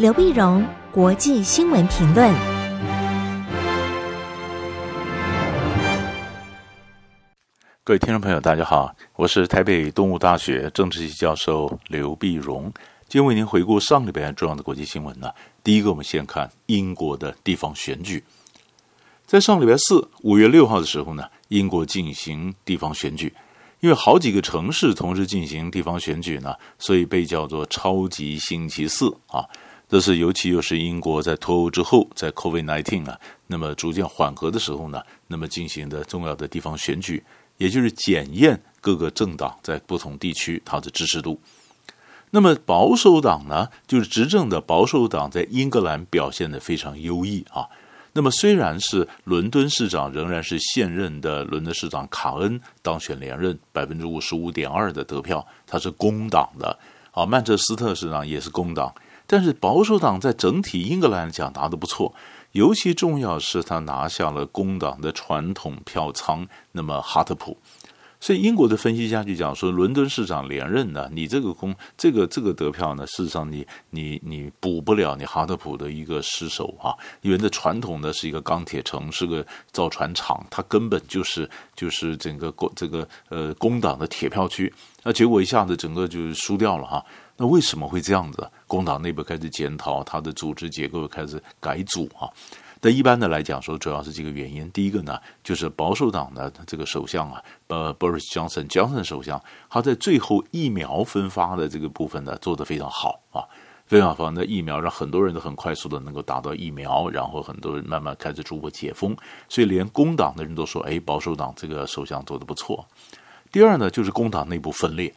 刘碧荣，国际新闻评论。各位听众朋友，大家好，我是台北东吴大学政治系教授刘碧荣，今天为您回顾上礼拜重要的国际新闻呢。第一个，我们先看英国的地方选举。在上礼拜四，五月六号的时候呢，英国进行地方选举。因为好几个城市同时进行地方选举呢，所以被叫做“超级星期四”啊。这是尤其又是英国在脱欧之后，在 COVID-19 啊，那么逐渐缓和的时候呢，那么进行的重要的地方选举。也就是检验各个政党在不同地区它的支持度。那么保守党呢，就是执政的保守党在英格兰表现得非常优异啊。那么虽然是伦敦市长仍然是现任的伦敦市长卡恩当选连任，百分之五十五点二的得票，他是工党的啊。曼彻斯特市长也是工党，但是保守党在整体英格兰来讲拿得不错。尤其重要是他拿下了工党的传统票仓，那么哈特普，所以英国的分析家就讲说，伦敦市长连任呢，你这个工这个这个得票呢，事实上你你你补不了你哈特普的一个失守啊，因为那传统的是一个钢铁城，是个造船厂，它根本就是就是整个工这个呃工党的铁票区，那结果一下子整个就输掉了哈。那为什么会这样子？工党内部开始检讨，他的组织结构开始改组啊。但一般的来讲说，主要是几个原因。第一个呢，就是保守党的这个首相啊，呃，Boris Johnson，Johnson 首相，他在最后疫苗分发的这个部分呢，做得非常好啊，非常好。那疫苗让很多人都很快速的能够达到疫苗，然后很多人慢慢开始逐步解封，所以连工党的人都说，哎，保守党这个首相做得不错。第二呢，就是工党内部分裂。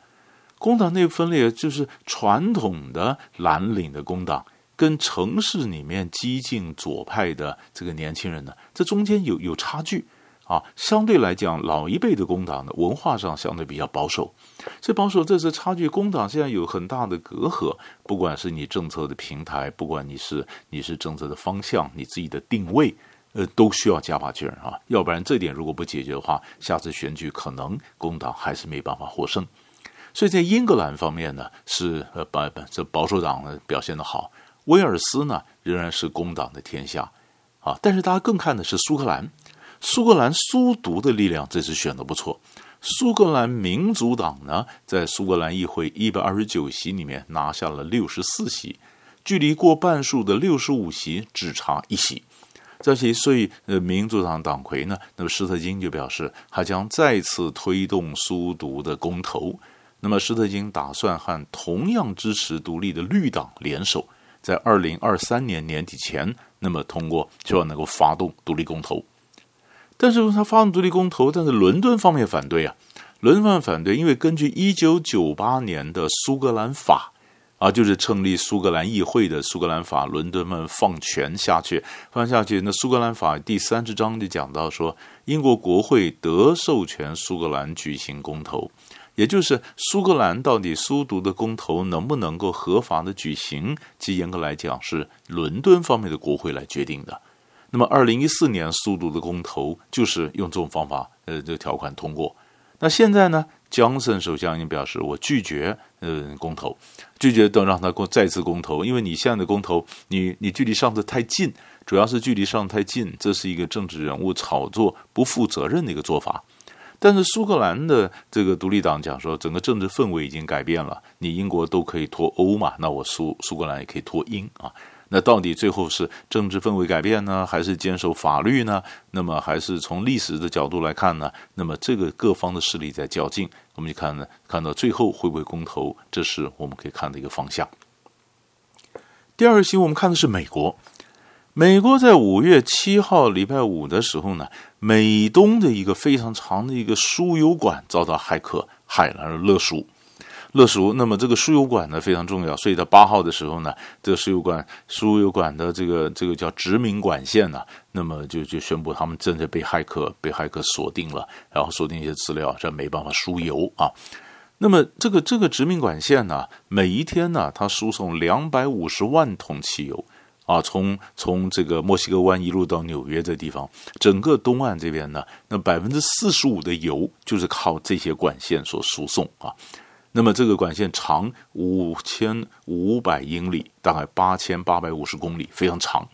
工党内分裂就是传统的蓝领的工党跟城市里面激进左派的这个年轻人呢，这中间有有差距啊。相对来讲，老一辈的工党呢，文化上相对比较保守，这保守这是差距。工党现在有很大的隔阂，不管是你政策的平台，不管你是你是政策的方向，你自己的定位，呃，都需要加把劲儿啊。要不然这点如果不解决的话，下次选举可能工党还是没办法获胜。所以在英格兰方面呢，是呃保这保守党呢表现得好，威尔斯呢仍然是工党的天下啊。但是大家更看的是苏格兰，苏格兰苏独的力量这次选得不错。苏格兰民族党呢，在苏格兰议会一百二十九席里面拿下了六十四席，距离过半数的六十五席只差一席。这些所以呃民主党党魁呢，那么施特金就表示，他将再次推动苏独的公投。那么，施特金打算和同样支持独立的绿党联手，在二零二三年年底前，那么通过，希望能够发动独立公投。但是他发动独立公投，但是伦敦方面反对啊，伦敦方面反对，因为根据一九九八年的苏格兰法啊，就是成立苏格兰议会的苏格兰法，伦敦们放权下去，放下去。那苏格兰法第三十章就讲到说，英国国会得授权苏格兰举行公投。也就是苏格兰到底苏独的公投能不能够合法的举行，其严格来讲是伦敦方面的国会来决定的。那么，二零一四年苏独的公投就是用这种方法，呃，这个条款通过。那现在呢，强森首相已经表示我拒绝，呃，公投，拒绝等让他过再次公投，因为你现在的公投，你你距离上次太近，主要是距离上太近，这是一个政治人物炒作不负责任的一个做法。但是苏格兰的这个独立党讲说，整个政治氛围已经改变了。你英国都可以脱欧嘛，那我苏苏格兰也可以脱英啊。那到底最后是政治氛围改变呢，还是坚守法律呢？那么还是从历史的角度来看呢？那么这个各方的势力在较劲，我们就看呢，看到最后会不会公投，这是我们可以看的一个方向。第二个新闻，我们看的是美国。美国在五月七号礼拜五的时候呢，美东的一个非常长的一个输油管遭到骇客害了，勒赎，勒赎。那么这个输油管呢非常重要，所以在八号的时候呢，这个输油管输油管的这个这个叫殖民管线呢，那么就就宣布他们正在被骇客被骇客锁定了，然后锁定一些资料，这没办法输油啊。那么这个这个殖民管线呢，每一天呢，它输送两百五十万桶汽油。啊，从从这个墨西哥湾一路到纽约这地方，整个东岸这边呢，那百分之四十五的油就是靠这些管线所输送啊。那么这个管线长五千五百英里，大概八千八百五十公里，非常长。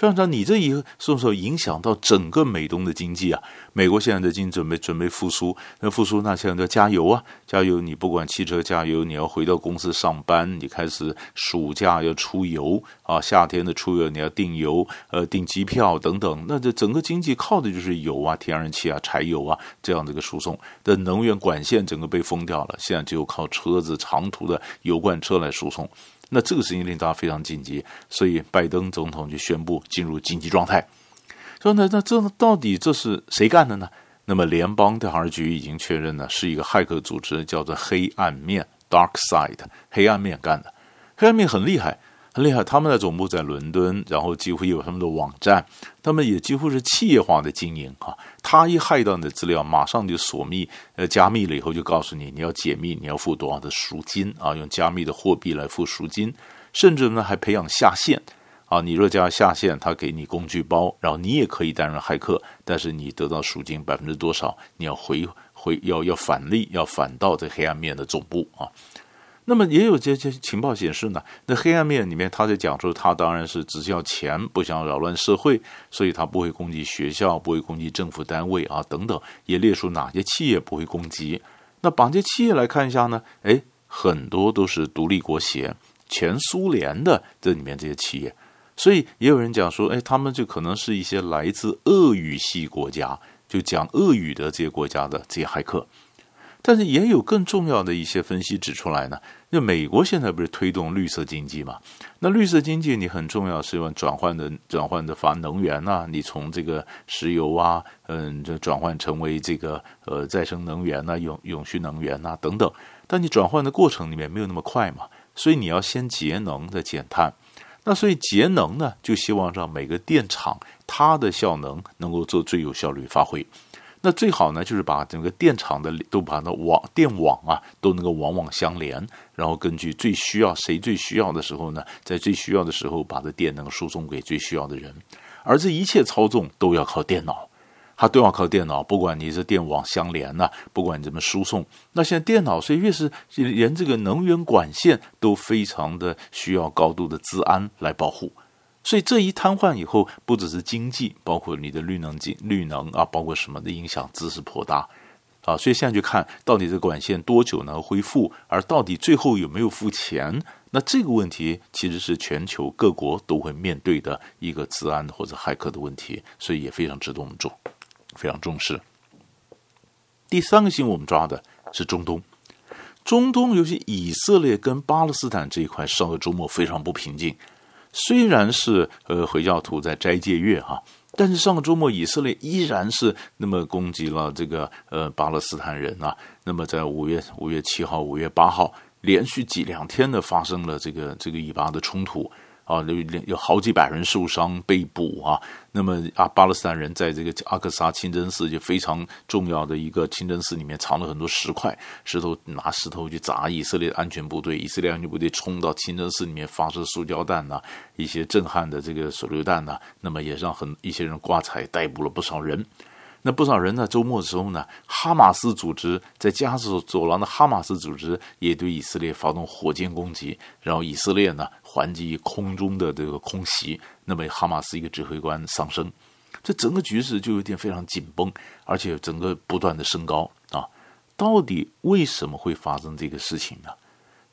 非常长，你这一个是不是影响到整个美东的经济啊？美国现在的经济准备准备复苏，那复苏那现在要加油啊，加油！你不管汽车加油，你要回到公司上班，你开始暑假要出游啊，夏天的出游你要订油，呃，订机票等等，那这整个经济靠的就是油啊，天然气啊，柴油啊这样的一个输送的能源管线整个被封掉了，现在只有靠车子长途的油罐车来输送。那这个事情令大家非常紧急，所以拜登总统就宣布进入紧急状态。说那，那这到底这是谁干的呢？那么联邦调查局已经确认呢，是一个骇客组织，叫做黑暗面 （Dark Side），黑暗面干的。黑暗面很厉害。很厉害，他们的总部在伦敦，然后几乎有他们的网站，他们也几乎是企业化的经营啊。他一骇到你的资料，马上就锁密，呃，加密了以后就告诉你，你要解密，你要付多少的赎金啊？用加密的货币来付赎金，甚至呢还培养下线啊。你若加下线，他给你工具包，然后你也可以担任骇客，但是你得到赎金百分之多少，你要回回要要返利，要返到这黑暗面的总部啊。那么也有这些情报显示呢，那黑暗面里面他在讲说，他当然是只需要钱，不想扰乱社会，所以他不会攻击学校，不会攻击政府单位啊等等，也列出哪些企业不会攻击。那把这些企业来看一下呢，诶，很多都是独立国协、前苏联的这里面这些企业，所以也有人讲说，诶，他们就可能是一些来自俄语系国家，就讲俄语的这些国家的这些骇客。但是也有更重要的一些分析指出来呢。那美国现在不是推动绿色经济嘛？那绿色经济你很重要是用转换的转换的发能源呐、你从这个石油啊，嗯，就转换成为这个呃再生能源呐、永永续能源呐、等等。但你转换的过程里面没有那么快嘛，所以你要先节能再减碳。那所以节能呢，就希望让每个电厂它的效能能够做最有效率发挥。那最好呢，就是把整个电厂的都把那网电网啊都能够网网相连，然后根据最需要谁最需要的时候呢，在最需要的时候把这电能输送给最需要的人，而这一切操纵都要靠电脑，它都要靠电脑，不管你是电网相连呐、不管你怎么输送，那现在电脑所以越是连这个能源管线都非常的需要高度的资安来保护。所以这一瘫痪以后，不只是经济，包括你的绿能、绿能啊，包括什么的影响，知识颇大啊。所以现在就看到底这管线多久能恢复，而到底最后有没有付钱，那这个问题其实是全球各国都会面对的一个治安或者骇客的问题，所以也非常值得我们重非常重视。第三个新闻我们抓的是中东，中东尤其以色列跟巴勒斯坦这一块，上个周末非常不平静。虽然是呃回教徒在斋戒月哈，但是上个周末以色列依然是那么攻击了这个呃巴勒斯坦人啊。那么在五月五月七号、五月八号连续几两天的发生了这个这个以巴的冲突。啊，有有好几百人受伤被捕啊。那么啊，巴勒斯坦人在这个阿克萨清真寺就非常重要的一个清真寺里面藏了很多石块，石头拿石头去砸以色列安全部队，以色列安全部队冲到清真寺里面发射塑胶弹呐、一些震撼的这个手榴弹呐、那么也让很一些人挂彩，逮捕了不少人。那不少人呢，周末的时候呢，哈马斯组织在加沙走廊的哈马斯组织也对以色列发动火箭攻击，然后以色列呢还击空中的这个空袭，那么哈马斯一个指挥官丧生，这整个局势就有点非常紧绷，而且整个不断的升高啊！到底为什么会发生这个事情呢？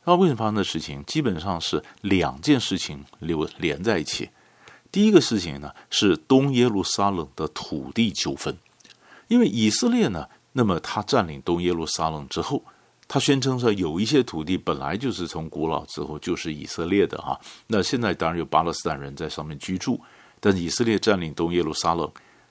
那为什么发生的事情，基本上是两件事情留连在一起。第一个事情呢是东耶路撒冷的土地纠纷。因为以色列呢，那么他占领东耶路撒冷之后，他宣称说有一些土地本来就是从古老之后就是以色列的哈，那现在当然有巴勒斯坦人在上面居住，但是以色列占领东耶路撒冷。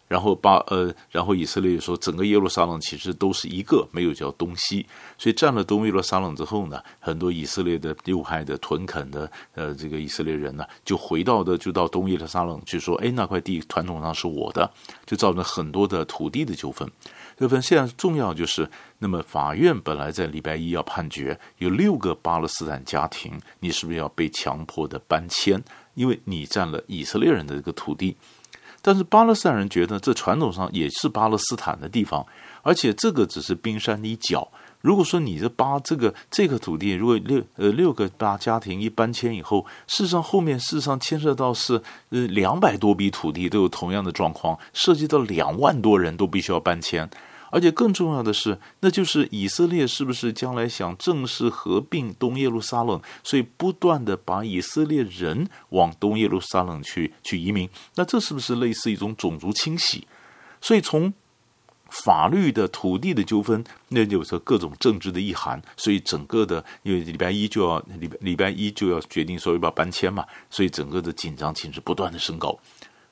然后巴呃，然后以色列说，整个耶路撒冷其实都是一个，没有叫东西。所以占了东耶路撒冷之后呢，很多以色列的右派的屯垦的呃这个以色列人呢，就回到的就到东耶路撒冷去说，哎，那块地传统上是我的，就造成很多的土地的纠纷。纠纷现在重要就是，那么法院本来在礼拜一要判决，有六个巴勒斯坦家庭，你是不是要被强迫的搬迁？因为你占了以色列人的这个土地。但是巴勒斯坦人觉得这传统上也是巴勒斯坦的地方，而且这个只是冰山一角。如果说你这八这个这个土地，如果六呃六个八家庭一搬迁以后，事实上后面事实上牵涉到是呃两百多笔土地都有同样的状况，涉及到两万多人都必须要搬迁。而且更重要的是，那就是以色列是不是将来想正式合并东耶路撒冷，所以不断的把以色列人往东耶路撒冷去去移民，那这是不是类似一种种族清洗？所以从法律的土地的纠纷，那就是各种政治的意涵。所以整个的，因为礼拜一就要礼拜礼拜一就要决定说要不要搬迁嘛，所以整个的紧张情绪不断的升高。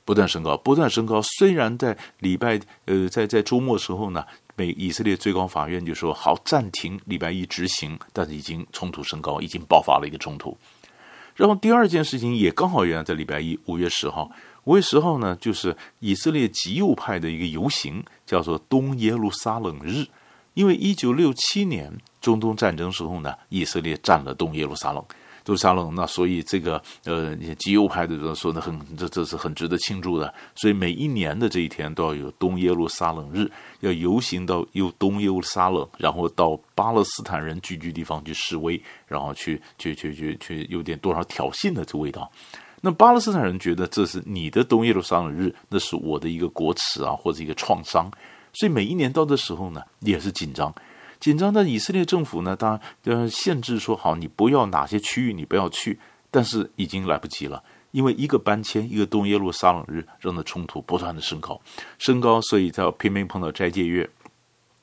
不断升高，不断升高。虽然在礼拜，呃，在在周末时候呢，美以色列最高法院就说好暂停礼拜一执行，但是已经冲突升高，已经爆发了一个冲突。然后第二件事情也刚好原来在礼拜一，五月十号，五月十号呢，就是以色列极右派的一个游行，叫做东耶路撒冷日，因为一九六七年中东战争时候呢，以色列占了东耶路撒冷。都撒冷，那所以这个呃，极右派的人说呢，很这这是很值得庆祝的。所以每一年的这一天都要有东耶路撒冷日，要游行到又东耶路撒冷，然后到巴勒斯坦人聚居地方去示威，然后去去去去去有点多少挑衅的这味道。那巴勒斯坦人觉得这是你的东耶路撒冷日，那是我的一个国耻啊，或者一个创伤。所以每一年到的时候呢，也是紧张。紧张的以色列政府呢，当然呃限制说好，你不要哪些区域你不要去，但是已经来不及了，因为一个搬迁，一个东耶路撒冷日，让的冲突不断的升高，升高，所以在偏偏碰到斋戒月，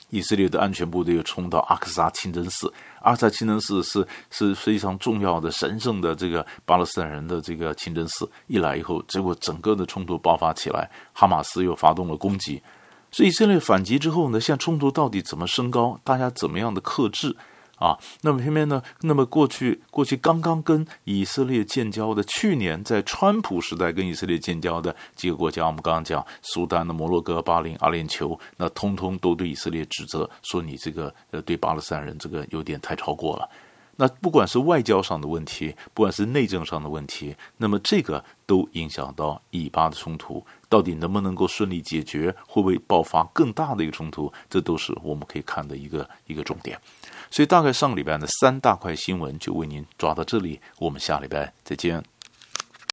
以色列的安全部队又冲到阿克萨清真寺，阿克萨清真寺是是非常重要的神圣的这个巴勒斯坦人的这个清真寺，一来以后，结果整个的冲突爆发起来，哈马斯又发动了攻击。所以以色列反击之后呢，现在冲突到底怎么升高？大家怎么样的克制啊？那么偏偏呢？那么过去过去刚刚跟以色列建交的，去年在川普时代跟以色列建交的几个国家，我们刚刚讲苏丹的摩洛哥、巴林、阿联酋，那通通都对以色列指责，说你这个呃对巴勒斯坦人这个有点太超过了。那不管是外交上的问题，不管是内政上的问题，那么这个都影响到以巴的冲突，到底能不能够顺利解决，会不会爆发更大的一个冲突，这都是我们可以看的一个一个重点。所以大概上个礼拜的三大块新闻就为您抓到这里，我们下礼拜再见。